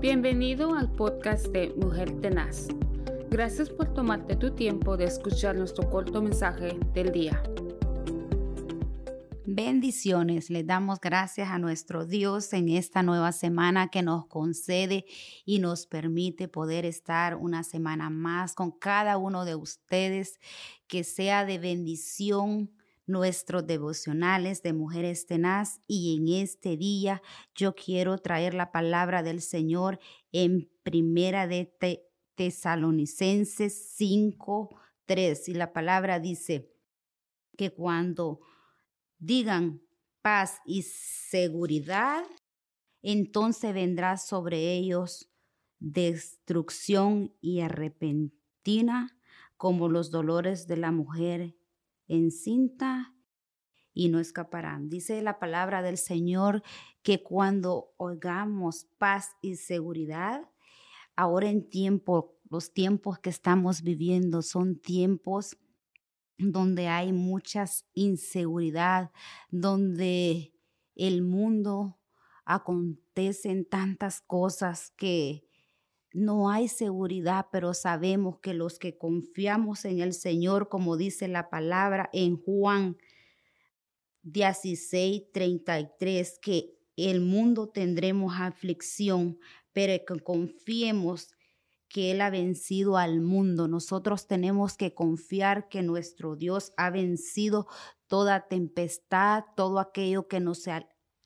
Bienvenido al podcast de Mujer Tenaz. Gracias por tomarte tu tiempo de escuchar nuestro corto mensaje del día. Bendiciones, le damos gracias a nuestro Dios en esta nueva semana que nos concede y nos permite poder estar una semana más con cada uno de ustedes, que sea de bendición nuestros devocionales de mujeres tenaz y en este día yo quiero traer la palabra del Señor en primera de Tesalonicenses 5, 3 y la palabra dice que cuando digan paz y seguridad, entonces vendrá sobre ellos destrucción y arrepentina como los dolores de la mujer encinta y no escaparán. Dice la palabra del Señor que cuando oigamos paz y seguridad, ahora en tiempo, los tiempos que estamos viviendo son tiempos donde hay mucha inseguridad, donde el mundo acontecen tantas cosas que no hay seguridad, pero sabemos que los que confiamos en el Señor, como dice la palabra en Juan 16, 33, que el mundo tendremos aflicción, pero que confiemos que Él ha vencido al mundo. Nosotros tenemos que confiar que nuestro Dios ha vencido toda tempestad, todo aquello que nos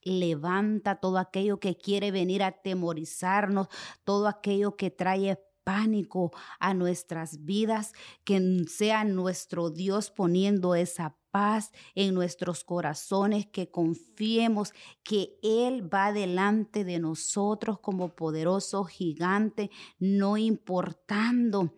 levanta todo aquello que quiere venir a atemorizarnos, todo aquello que trae pánico a nuestras vidas, que sea nuestro Dios poniendo esa paz en nuestros corazones, que confiemos que Él va delante de nosotros como poderoso gigante, no importando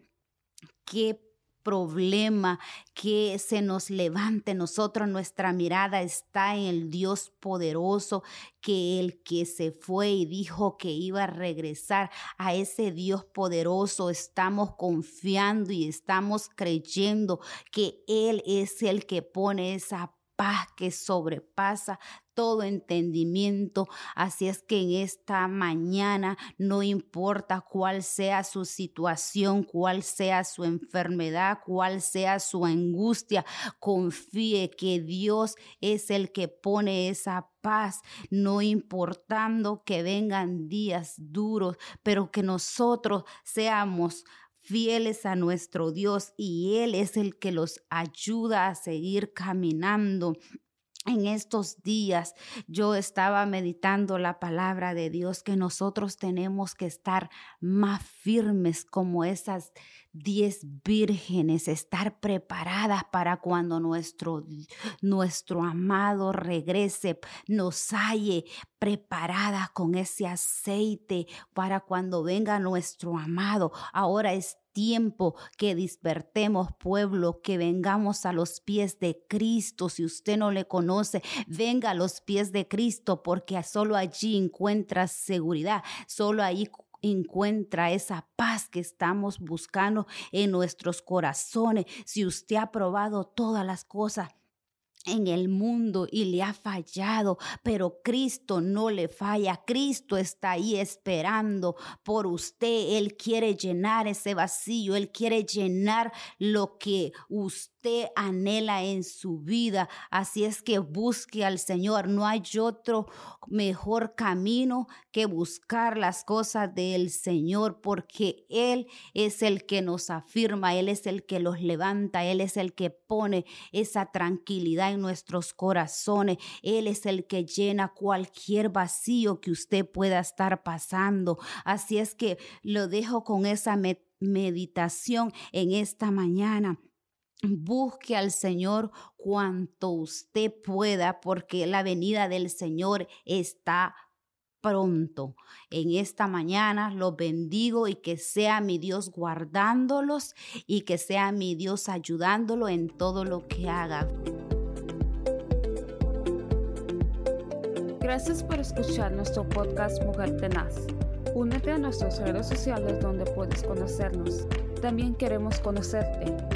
qué problema que se nos levante nosotros, nuestra mirada está en el Dios poderoso, que el que se fue y dijo que iba a regresar a ese Dios poderoso, estamos confiando y estamos creyendo que Él es el que pone esa paz que sobrepasa todo entendimiento. Así es que en esta mañana, no importa cuál sea su situación, cuál sea su enfermedad, cuál sea su angustia, confíe que Dios es el que pone esa paz, no importando que vengan días duros, pero que nosotros seamos fieles a nuestro Dios y Él es el que los ayuda a seguir caminando en estos días yo estaba meditando la palabra de Dios que nosotros tenemos que estar más firmes como esas diez vírgenes, estar preparadas para cuando nuestro, nuestro amado regrese, nos halle preparadas con ese aceite para cuando venga nuestro amado. Ahora es tiempo que despertemos pueblo, que vengamos a los pies de Cristo. Si usted no le conoce, venga a los pies de Cristo porque solo allí encuentra seguridad, solo ahí encuentra esa paz que estamos buscando en nuestros corazones. Si usted ha probado todas las cosas, en el mundo y le ha fallado, pero Cristo no le falla. Cristo está ahí esperando por usted. Él quiere llenar ese vacío, Él quiere llenar lo que usted anhela en su vida. Así es que busque al Señor. No hay otro mejor camino que buscar las cosas del Señor, porque Él es el que nos afirma, Él es el que los levanta, Él es el que pone esa tranquilidad en nuestros corazones. Él es el que llena cualquier vacío que usted pueda estar pasando. Así es que lo dejo con esa meditación en esta mañana. Busque al Señor cuanto usted pueda, porque la venida del Señor está pronto. En esta mañana los bendigo y que sea mi Dios guardándolos y que sea mi Dios ayudándolo en todo lo que haga. Gracias por escuchar nuestro podcast Mujer Tenaz. Únete a nuestras redes sociales donde puedes conocernos. También queremos conocerte.